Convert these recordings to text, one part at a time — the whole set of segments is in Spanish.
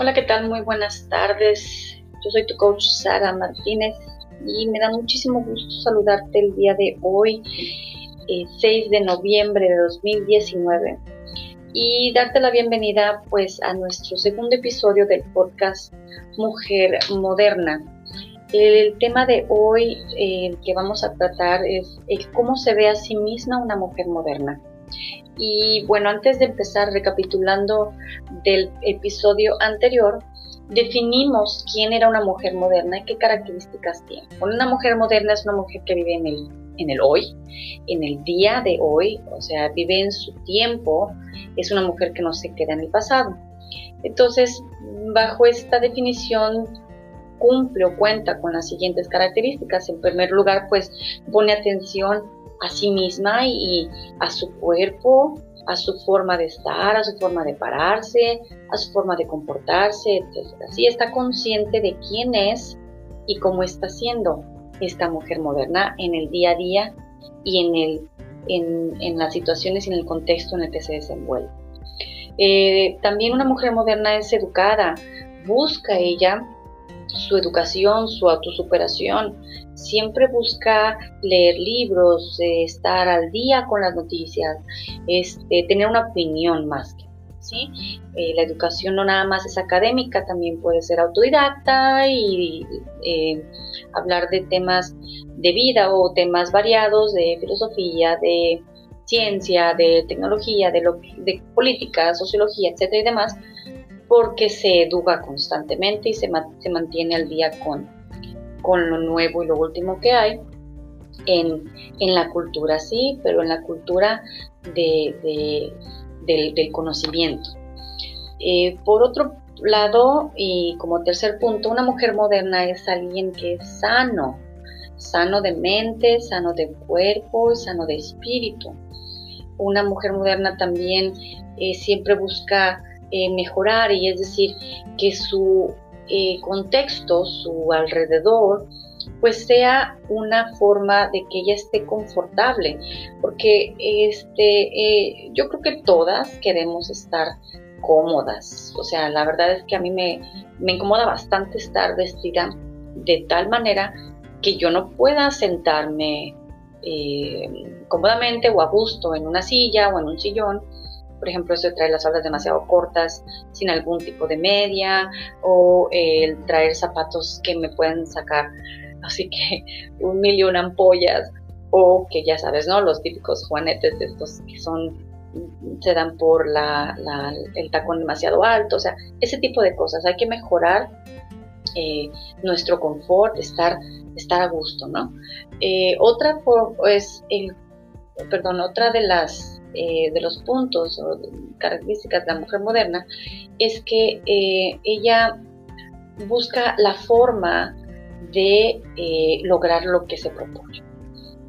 Hola, ¿qué tal? Muy buenas tardes. Yo soy tu coach Sara Martínez y me da muchísimo gusto saludarte el día de hoy, 6 eh, de noviembre de 2019 y darte la bienvenida pues a nuestro segundo episodio del podcast Mujer Moderna. El tema de hoy eh, que vamos a tratar es cómo se ve a sí misma una mujer moderna. Y bueno, antes de empezar recapitulando del episodio anterior, definimos quién era una mujer moderna y qué características tiene. Una mujer moderna es una mujer que vive en el, en el hoy, en el día de hoy, o sea, vive en su tiempo, es una mujer que no se queda en el pasado. Entonces, bajo esta definición, cumple o cuenta con las siguientes características. En primer lugar, pues pone atención a sí misma y, a su cuerpo, a su forma de estar, a su forma de pararse, a su forma de comportarse, etc. Sí está consciente de quién es y cómo está siendo esta mujer moderna en el día a día y en, el, en, las situaciones y en el contexto en el que se desenvuelve. Eh, también una mujer moderna es educada, busca ella su educación, su autosuperación, siempre busca leer libros, eh, estar al día con las noticias, este, tener una opinión más que. ¿sí? Eh, la educación no nada más es académica, también puede ser autodidacta y eh, hablar de temas de vida o temas variados de filosofía, de ciencia, de tecnología, de, lo, de política, sociología, etcétera y demás, porque se educa constantemente y se, se mantiene al día con, con lo nuevo y lo último que hay en, la cultura, sí, pero en la cultura de, del, conocimiento. Eh, por otro lado, y como tercer punto, una mujer moderna es alguien que es sano, sano de mente, sano de cuerpo y sano de espíritu. Una mujer moderna también eh, siempre busca eh, mejorar y es decir, que su eh, contexto, su alrededor, pues sea una forma de que ella esté confortable, porque este, eh, yo creo que todas queremos estar cómodas, o sea, la verdad es que a mí me, me incomoda bastante estar vestida de tal manera que yo no pueda sentarme cómodamente o a gusto en una silla o en un sillón por ejemplo, eso de traer las faldas demasiado cortas, sin algún tipo de media, o el traer zapatos que me pueden sacar así que un millón ampollas, o que ya sabes, ¿no? Los típicos juanetes de estos que son se dan por la, el tacón demasiado alto, o sea, ese tipo de cosas. Hay que mejorar eh, nuestro confort, estar, estar a gusto, ¿no? Eh, otra es el, perdón, otra de las eh, de los puntos o características de la mujer moderna es que eh, ella busca la forma de eh, lograr lo que se propone.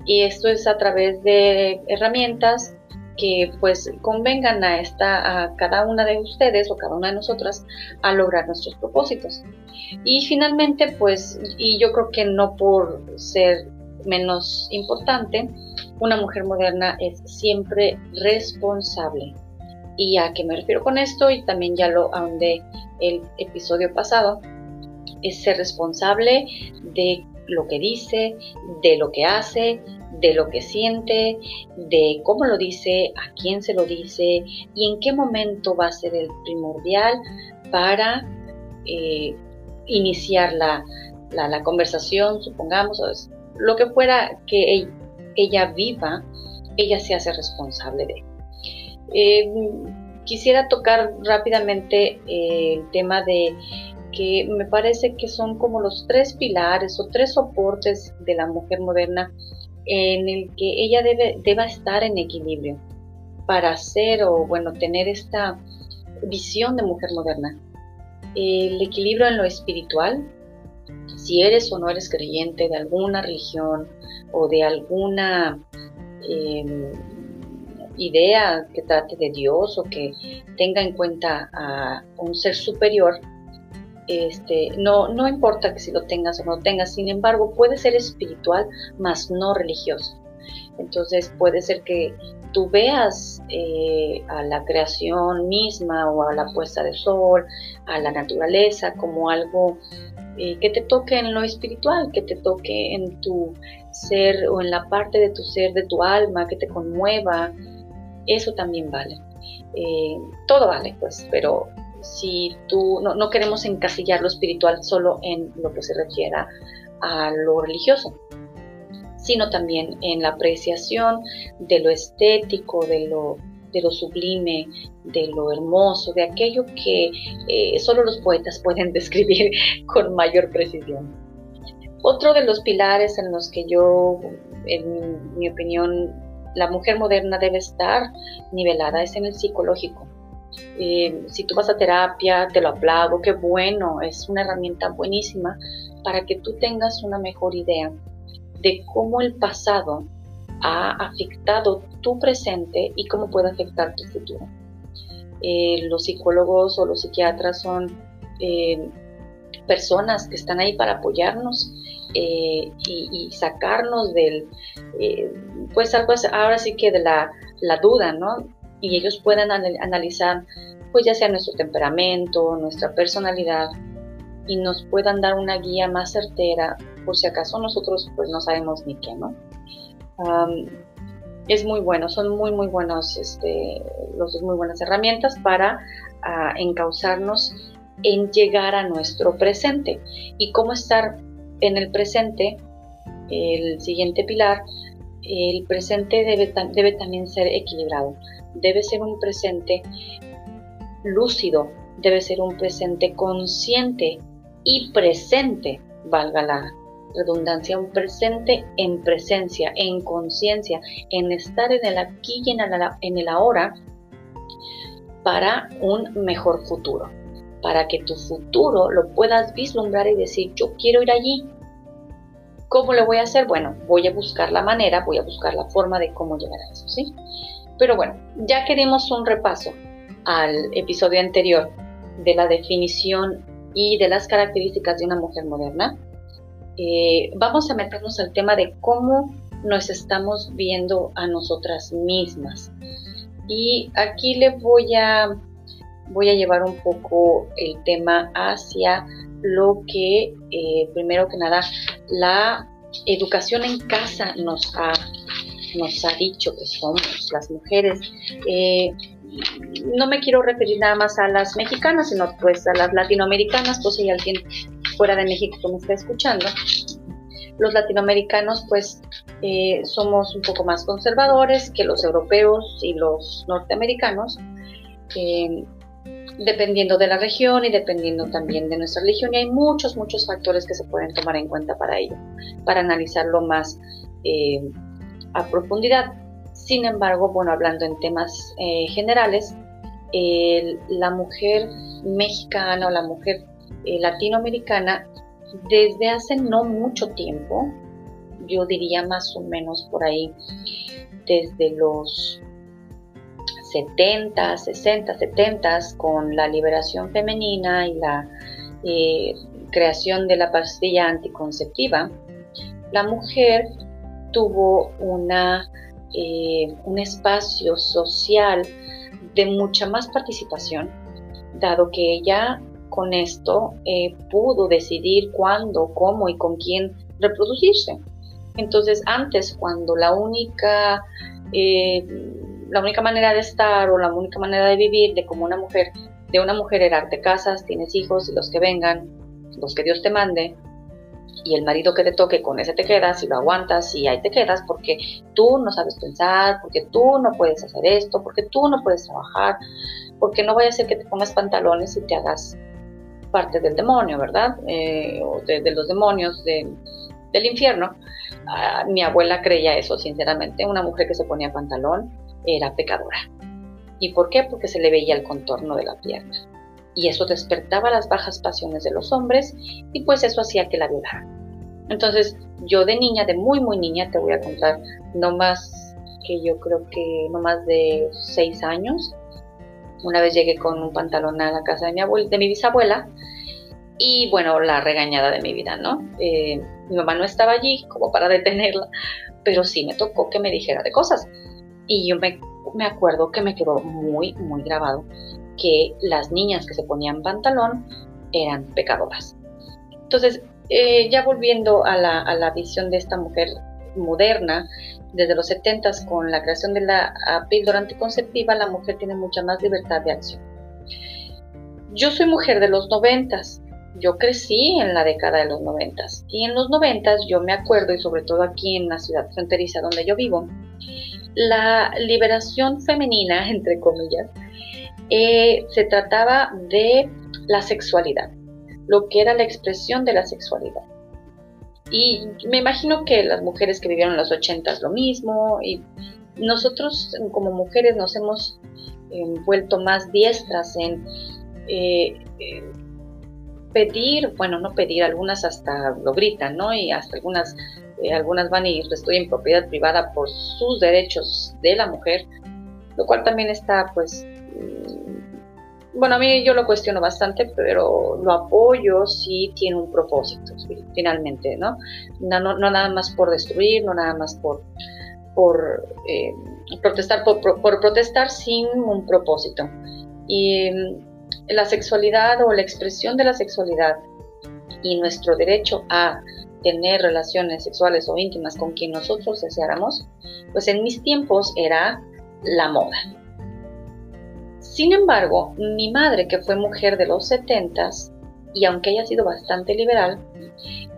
Y esto es a través de herramientas que pues convengan a, esta, a cada una de ustedes o cada una de nosotras a lograr nuestros propósitos. Y finalmente pues, y yo creo que no por ser menos importante, una mujer moderna es siempre responsable. ¿Y a qué me refiero con esto? Y también ya lo ahondé el episodio pasado. Es ser responsable de lo que dice, de lo que hace, de lo que siente, de cómo lo dice, a quién se lo dice y en qué momento va a ser el primordial para eh, iniciar la, la, conversación, supongamos, o lo que fuera que ella viva, ella se hace responsable de. Eh, quisiera tocar rápidamente eh, el tema de que me parece que son como los tres pilares o tres soportes de la mujer moderna en el que ella debe deba estar en equilibrio para ser o bueno tener esta visión de mujer moderna. El equilibrio en lo espiritual, si eres o no eres creyente de alguna religión o de alguna em, idea que trate de Dios o que tenga en cuenta a un ser superior, este, no, no importa que si lo tengas o no tengas, sin embargo puede ser espiritual, mas no religioso. Entonces puede ser que, tú veas eh, a la creación misma o a la puesta de sol, a la naturaleza como algo eh, que te toque en lo espiritual, que te toque en tu ser o en la parte de tu ser, de tu alma, que te conmueva, eso también vale. Eh, todo vale, pues, pero si tú no, no queremos encasillar lo espiritual solo en lo que se refiera a lo religioso, sino también en la apreciación de lo estético, de lo, de lo sublime, de lo hermoso, de aquello que eh, solo los poetas pueden describir con mayor precisión. Otro de los pilares en los que yo, en mi opinión, la mujer moderna debe estar nivelada es en el psicológico. Eh, si tú vas a terapia, te lo aplaudo, qué bueno, es una herramienta buenísima para que tú tengas una mejor idea de cómo el pasado ha afectado tu presente y cómo puede afectar tu futuro. Eh, los psicólogos o los psiquiatras son eh, personas que están ahí para apoyarnos eh, y, sacarnos del, pues algo ahora sí que de la, duda, ¿no? Y ellos pueden analizar, pues ya sea nuestro temperamento, nuestra personalidad, y nos puedan dar una guía más certera por si acaso nosotros pues no sabemos ni qué, ¿no? Es muy bueno, son muy muy buenos, este, los dos muy buenas herramientas para uh, encauzarnos en llegar a nuestro presente. Y cómo estar en el presente, el siguiente pilar, el presente debe, debe también ser equilibrado, debe ser un presente lúcido, debe ser un presente consciente y presente, valga la redundancia, un presente en presencia, en conciencia, en estar en el aquí y en el, ahora para un mejor futuro, para que tu futuro lo puedas vislumbrar y decir, yo quiero ir allí. ¿Cómo lo voy a hacer? Bueno, voy a buscar la manera, voy a buscar la forma de cómo llegar a eso, ¿sí? Pero bueno, ya que dimos un repaso al episodio anterior de la definición y de las características de una mujer moderna, eh, vamos a meternos al tema de cómo nos estamos viendo a nosotras mismas. Y aquí le voy a, voy a llevar un poco el tema hacia lo que, eh, primero que nada, la educación en casa nos ha, nos ha dicho que somos las mujeres. Eh, no me quiero referir nada más a las mexicanas, sino pues a las latinoamericanas, pues si alguien fuera de México que me está escuchando, los latinoamericanos pues eh, somos un poco más conservadores que los europeos y los norteamericanos, eh, dependiendo de la región y dependiendo también de nuestra religión. Y hay muchos, muchos factores que se pueden tomar en cuenta para ello, para analizarlo más eh, a profundidad. Sin embargo, bueno, hablando en temas generales, la mujer mexicana o la mujer eh, latinoamericana desde hace no mucho tiempo, yo diría más o menos por ahí, desde los 70, 60, 70, con la liberación femenina y la eh, creación de la pastilla anticonceptiva, la mujer tuvo una, eh, un espacio social de mucha más participación, dado que ella con esto eh, pudo decidir cuándo, cómo y con quién reproducirse. Entonces, antes, cuando la única, eh, la única manera de estar o la única manera de vivir de como una mujer, de una mujer era te casas, tienes hijos y los que vengan, los que Dios te mande, y el marido que te toque, con ese te quedas y lo aguantas y ahí te quedas porque tú no sabes pensar, porque tú no puedes hacer esto, porque tú no puedes trabajar, porque no vaya a ser que te pongas pantalones y te hagas parte del demonio, ¿verdad? Eh, o de, los demonios del infierno. Ah, mi abuela creía eso, sinceramente. Una mujer que se ponía pantalón era pecadora. ¿Y por qué? Porque se le veía el contorno de la pierna. Y eso despertaba las bajas pasiones de los hombres y pues eso hacía que la violaran. Entonces, yo de niña, de muy, muy niña, te voy a contar, no más que yo creo que no más de seis años, una vez llegué con un pantalón a la casa de mi, abuela, de mi bisabuela y bueno, la regañada de mi vida, ¿no? Eh, mi mamá no estaba allí como para detenerla, pero sí me tocó que me dijera de cosas. Y yo me, me acuerdo que me quedó muy, muy grabado que las niñas que se ponían pantalón eran pecadoras. Entonces, eh, ya volviendo a la, a la, visión de esta mujer moderna, desde los 70 con la creación de la píldora anticonceptiva, la mujer tiene mucha más libertad de acción. Yo soy mujer de los 90, yo crecí en la década de los 90 y en los 90 yo me acuerdo, y sobre todo aquí en la ciudad fronteriza donde yo vivo, la liberación femenina, entre comillas, eh, se trataba de la sexualidad, lo que era la expresión de la sexualidad. Y me imagino que las mujeres que vivieron los 80 lo mismo, y nosotros como mujeres nos hemos eh, vuelto más diestras en eh, pedir, bueno, no pedir, algunas hasta lo gritan, ¿no? Y hasta algunas, eh, algunas van y en propiedad privada por sus derechos de la mujer, lo cual también está, pues, bueno, a mí yo lo cuestiono bastante, pero lo apoyo si tiene un propósito, finalmente, ¿no? No, no, nada más por destruir, no nada más por, por eh, protestar, por, por protestar sin un propósito. Y la sexualidad o la expresión de la sexualidad y nuestro derecho a tener relaciones sexuales o íntimas con quien nosotros deseáramos, pues en mis tiempos era la moda. Sin embargo, mi madre, que fue mujer de los setentas, y aunque haya sido bastante liberal,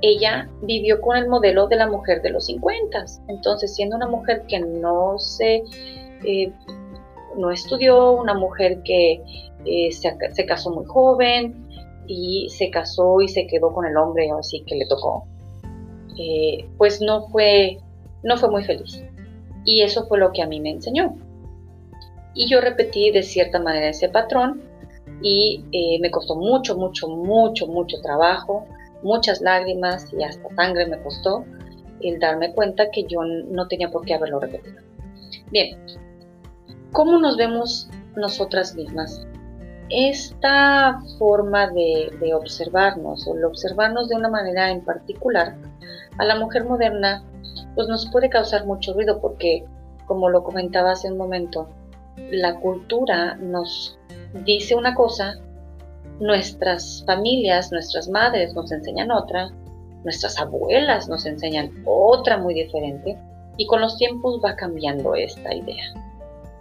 ella vivió con el modelo de la mujer de los 50. Entonces, siendo una mujer que no se, eh, no estudió, una mujer que eh, se, casó muy joven y se casó y se quedó con el hombre así que le tocó, eh, pues no fue, no fue muy feliz. Y eso fue lo que a mí me enseñó. Y yo repetí de cierta manera ese patrón y eh, me costó mucho, mucho, mucho, mucho trabajo, muchas lágrimas y hasta sangre me costó el darme cuenta que yo no tenía por qué haberlo repetido. Bien, ¿cómo nos vemos nosotras mismas? esta forma de, observarnos o el observarnos de una manera en particular a la mujer moderna pues nos puede causar mucho ruido porque como lo comentaba hace un momento la cultura nos dice una cosa nuestras familias nuestras madres nos enseñan otra nuestras abuelas nos enseñan otra muy diferente y con los tiempos va cambiando esta idea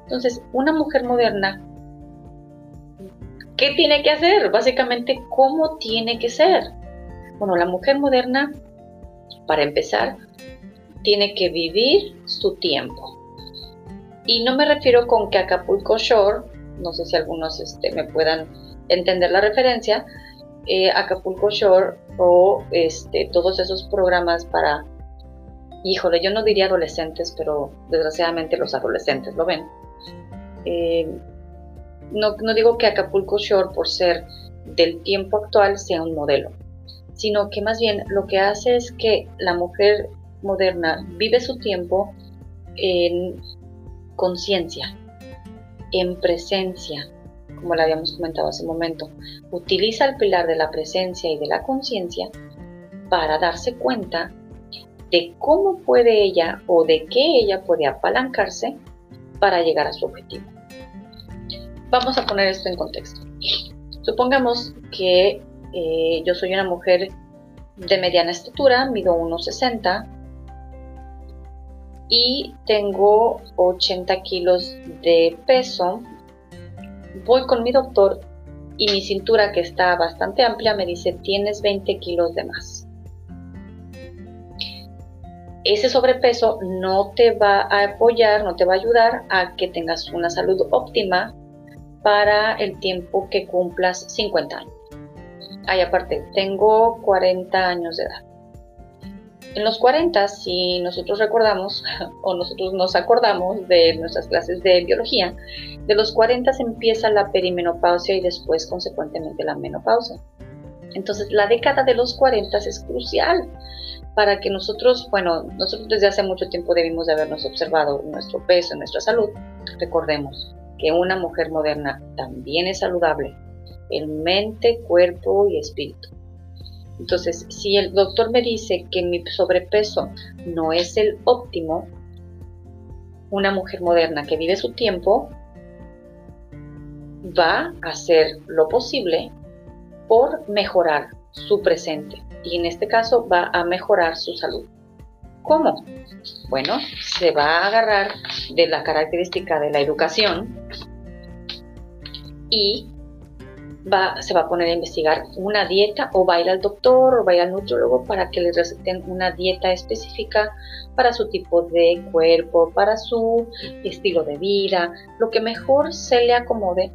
entonces una mujer moderna ¿Qué tiene que hacer? Básicamente, ¿cómo tiene que ser? Bueno, la mujer moderna, para empezar, tiene que vivir su tiempo. Y no me refiero con que Acapulco Shore, no sé si algunos este, me puedan entender la referencia, eh, Acapulco Shore o este, todos esos programas para, híjole, yo no diría adolescentes, pero desgraciadamente los adolescentes lo ven. Eh, no, digo que Acapulco Shore, por ser del tiempo actual, sea un modelo, sino que más bien lo que hace es que la mujer moderna vive su tiempo en conciencia, en presencia, como lo habíamos comentado hace un momento. Utiliza el pilar de la presencia y de la conciencia para darse cuenta de cómo puede ella o de qué ella puede apalancarse para llegar a su objetivo. Vamos a poner esto en contexto. Supongamos que eh, yo soy una mujer de mediana estatura, mido 1,60 y tengo 80 kilos de peso. Voy con mi doctor y mi cintura, que está bastante amplia, me dice tienes 20 kilos de más. Ese sobrepeso no te va a apoyar, no te va a ayudar a que tengas una salud óptima para el tiempo que cumplas 50 años. Ay, aparte, tengo 40 años de edad. En los 40, si nosotros recordamos o nosotros nos acordamos de nuestras clases de biología, de los 40 se empieza la perimenopausia y después consecuentemente la menopausia. Entonces la década de los 40 es crucial para que nosotros, bueno, nosotros desde hace mucho tiempo debimos de habernos observado nuestro peso, nuestra salud, recordemos, que una mujer moderna también es saludable en mente, cuerpo y espíritu. Entonces, si el doctor me dice que mi sobrepeso no es el óptimo, una mujer moderna que vive su tiempo va a hacer lo posible por mejorar su presente y en este caso va a mejorar su salud. ¿Cómo? Bueno, se va a agarrar de la característica de la educación y va, se va a poner a investigar una dieta o va a ir al doctor o va a ir al nutriólogo para que le receten una dieta específica para su tipo de cuerpo, para su estilo de vida, lo que mejor se le acomode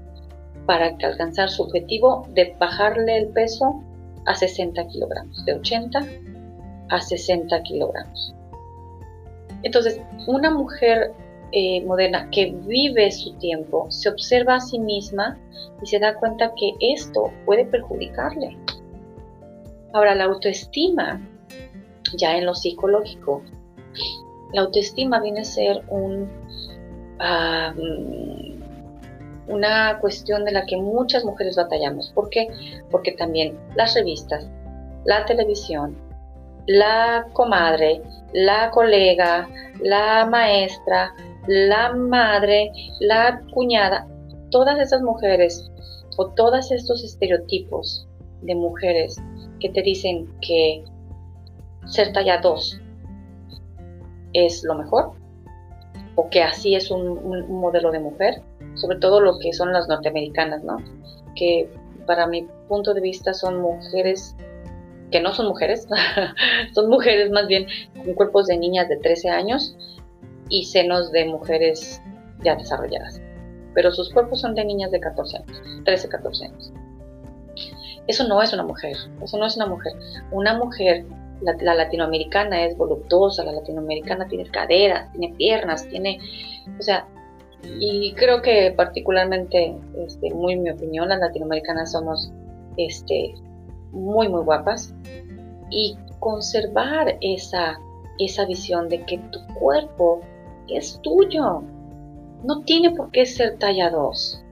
para alcanzar su objetivo de bajarle el peso a 60 kilogramos, de 80 a 60 kilogramos. Entonces, una mujer eh, moderna que vive su tiempo se observa a sí misma y se da cuenta que esto puede perjudicarle. Ahora, la autoestima, ya en lo psicológico, la autoestima viene a ser un, una cuestión de la que muchas mujeres batallamos. ¿Por qué? Porque también las revistas, la televisión, la comadre, la colega, la maestra, la madre, la cuñada, todas esas mujeres o todos estos estereotipos de mujeres que te dicen que ser talla 2 es lo mejor o que así es un, un, modelo de mujer, sobre todo lo que son las norteamericanas, ¿no? Que para mi punto de vista son mujeres que no son mujeres, son mujeres más bien con cuerpos de niñas de 13 años y senos de mujeres ya desarrolladas. Pero sus cuerpos son de niñas de 14 años, 13, 14 años. Eso no es una mujer, eso no es una mujer. Una mujer, la, latinoamericana es voluptuosa, la latinoamericana tiene caderas, tiene piernas, tiene, o sea, y creo que particularmente, este, muy en mi opinión, las latinoamericanas somos este, muy, muy guapas y conservar esa, esa visión de que tu cuerpo es tuyo. No tiene por qué ser talla 2.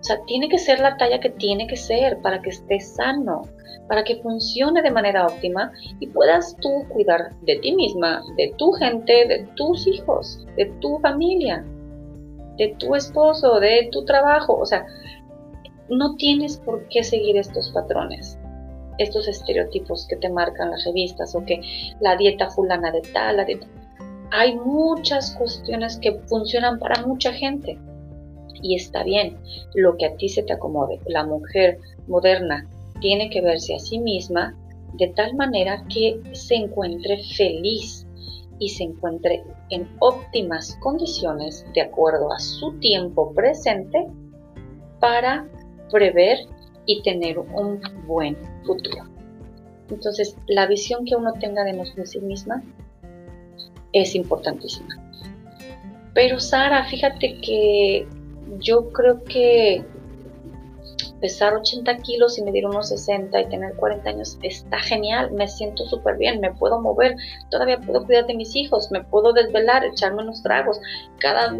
O sea, tiene que ser la talla que tiene que ser para que esté sano, para que funcione de manera óptima y puedas tú cuidar de ti misma, de tu gente, de tus hijos, de tu familia, de tu esposo, de tu trabajo. O sea, no tienes por qué seguir estos patrones estos estereotipos que te marcan las revistas o que la dieta fulana de tal, la dieta... Hay muchas cuestiones que funcionan para mucha gente y está bien lo que a ti se te acomode. La mujer moderna tiene que verse a sí misma de tal manera que se encuentre feliz y se encuentre en óptimas condiciones de acuerdo a su tiempo presente para prever y tener un buen futuro. Entonces, la visión que uno tenga de, sí misma es importantísima. Pero Sara, fíjate que yo creo que pesar 80 kilos y medir unos 60 y tener 40 años está genial, me siento súper bien, me puedo mover, todavía puedo cuidar de mis hijos, me puedo desvelar, echarme unos tragos cada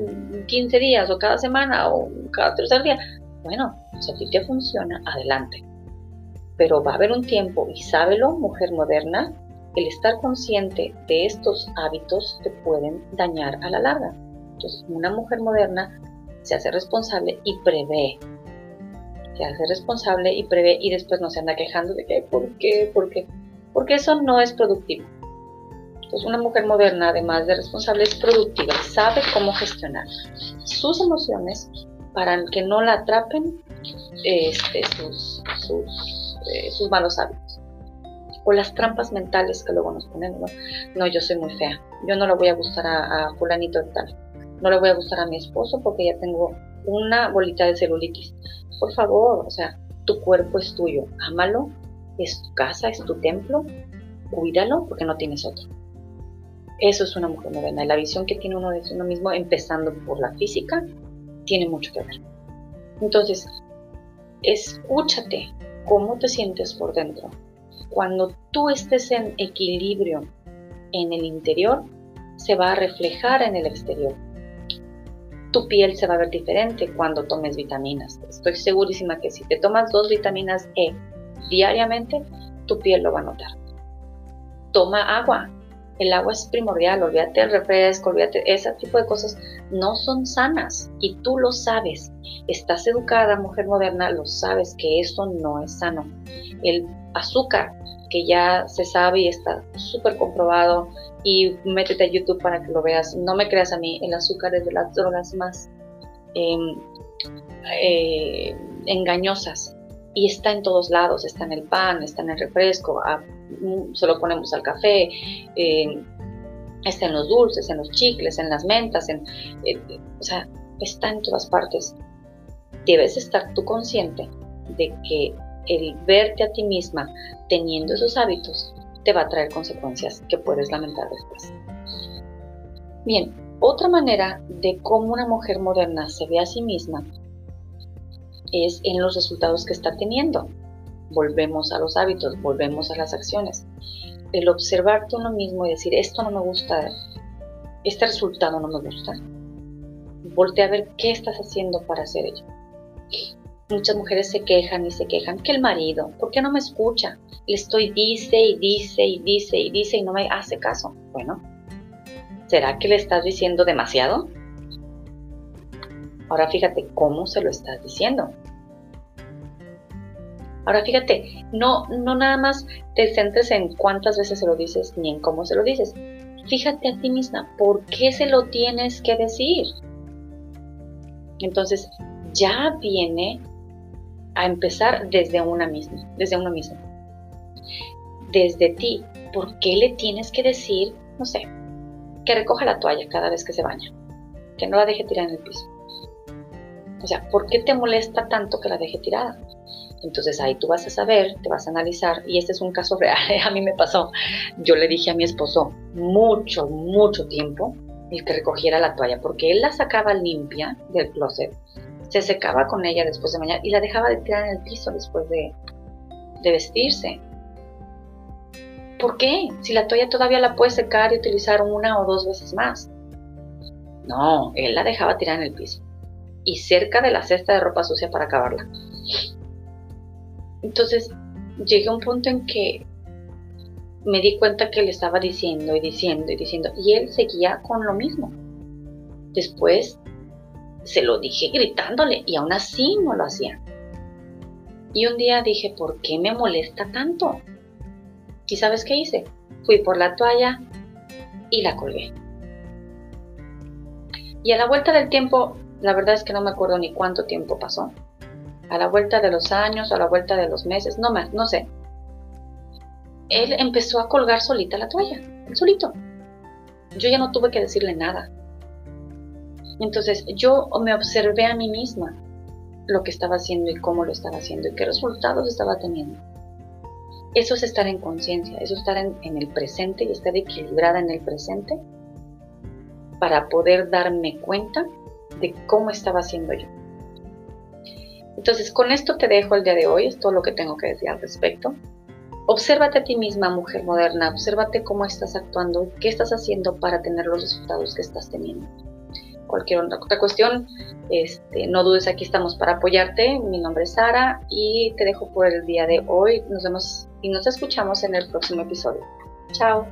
15 días o cada semana o cada tercer día. Bueno, si a ti te funciona, adelante. Pero va a haber un tiempo, y sábelo, mujer moderna, el estar consciente de estos hábitos te pueden dañar a la larga. Entonces, una mujer moderna se hace responsable y prevé. Se hace responsable y prevé y después no se anda quejando de que, ¿por qué? ¿Por qué? Porque eso no es productivo. Entonces, una mujer moderna, además de responsable, es productiva, sabe cómo gestionar sus emociones para que no la atrapen este, eh, sus, malos hábitos. O las trampas mentales que luego nos ponen, ¿no? yo soy muy fea, yo no le voy a gustar a, a fulanito de tal, no le voy a gustar a mi esposo porque ya tengo una bolita de celulitis. Por favor, o sea, tu cuerpo es tuyo, ámalo, es tu casa, es tu templo, cuídalo porque no tienes otro. Eso es una mujer moderna, la visión que tiene uno de uno mismo, empezando por la física, tiene mucho que ver. Entonces, escúchate cómo te sientes por dentro. Cuando tú estés en equilibrio en el interior, se va a reflejar en el exterior. Tu piel se va a ver diferente cuando tomes vitaminas. Estoy segurísima que si te tomas dos vitaminas E diariamente, tu piel lo va a notar. Toma agua. El agua es primordial. Olvídate del refresco, olvídate ese tipo de cosas no son sanas y tú lo sabes. Estás educada, mujer moderna, lo sabes que eso no es sano. El azúcar, que ya se sabe y está súper comprobado, y métete a YouTube para que lo veas. No me creas a mí, el azúcar es de las drogas más em, eh, engañosas y está en todos lados, está en el pan, está en el refresco, mm, se lo ponemos al café, está en los dulces, en los chicles, en las mentas, en, eh, o sea, está en todas partes. Debes estar tú consciente de que el verte a ti misma teniendo esos hábitos te va a traer consecuencias que puedes lamentar después. Bien, otra manera de cómo una mujer moderna se ve a sí misma es en los resultados que está teniendo. Volvemos a los hábitos, volvemos a las acciones. El observarte uno mismo y decir, esto no me gusta, este resultado no me gusta. Voltea a ver qué estás haciendo para hacer ello. Muchas mujeres se quejan y se quejan que el marido, ¿por qué no me escucha? Le estoy dice y dice y dice y dice y no me hace caso. Bueno, ¿será que le estás diciendo demasiado? Ahora fíjate cómo se lo estás diciendo. Ahora fíjate, no, no nada más te centres en cuántas veces se lo dices ni en cómo se lo dices. Fíjate a ti misma, ¿por qué se lo tienes que decir? Entonces, ya viene a empezar desde una misma, desde uno mismo. Desde ti, ¿por qué le tienes que decir, no sé, que recoja la toalla cada vez que se baña? Que no la deje tirada en el piso. O sea, ¿por qué te molesta tanto que la deje tirada? Entonces ahí tú vas a saber, te vas a analizar, y este es un caso real, a mí me pasó. Yo le dije a mi esposo mucho, mucho tiempo el que recogiera la toalla, porque él la sacaba limpia del closet se secaba con ella después de mañana y la dejaba de tirar en el piso después de, vestirse. ¿Por qué? Si la toalla todavía la puede secar y utilizar una o dos veces más. No, él la dejaba tirar en el piso y cerca de la cesta de ropa sucia para acabarla. Entonces llegué a un punto en que me di cuenta que le estaba diciendo y diciendo y diciendo y él seguía con lo mismo. Después se lo dije gritándole y aún así no lo hacía. Y un día dije, ¿por qué me molesta tanto? ¿Y sabes qué hice? Fui por la toalla y la colgué. Y a la vuelta del tiempo, la verdad es que no me acuerdo ni cuánto tiempo pasó. A la vuelta de los años, a la vuelta de los meses, no, más, no sé. Él empezó a colgar solita la toalla, solito. Yo ya no tuve que decirle nada. Entonces yo me observé a mí misma lo que estaba haciendo y cómo lo estaba haciendo y qué resultados estaba teniendo. Eso es estar en conciencia, eso es estar en, el presente y estar equilibrada en el presente para poder darme cuenta de cómo estaba haciendo yo. Entonces, con esto te dejo el día de hoy, es todo lo que tengo que decir al respecto. Obsérvate a ti misma, mujer moderna, obsérvate cómo estás actuando, qué estás haciendo para tener los resultados que estás teniendo cualquier otra cuestión, este, no dudes, aquí estamos para apoyarte. Mi nombre es Sara y te dejo por el día de hoy. Nos vemos y nos escuchamos en el próximo episodio. Chao.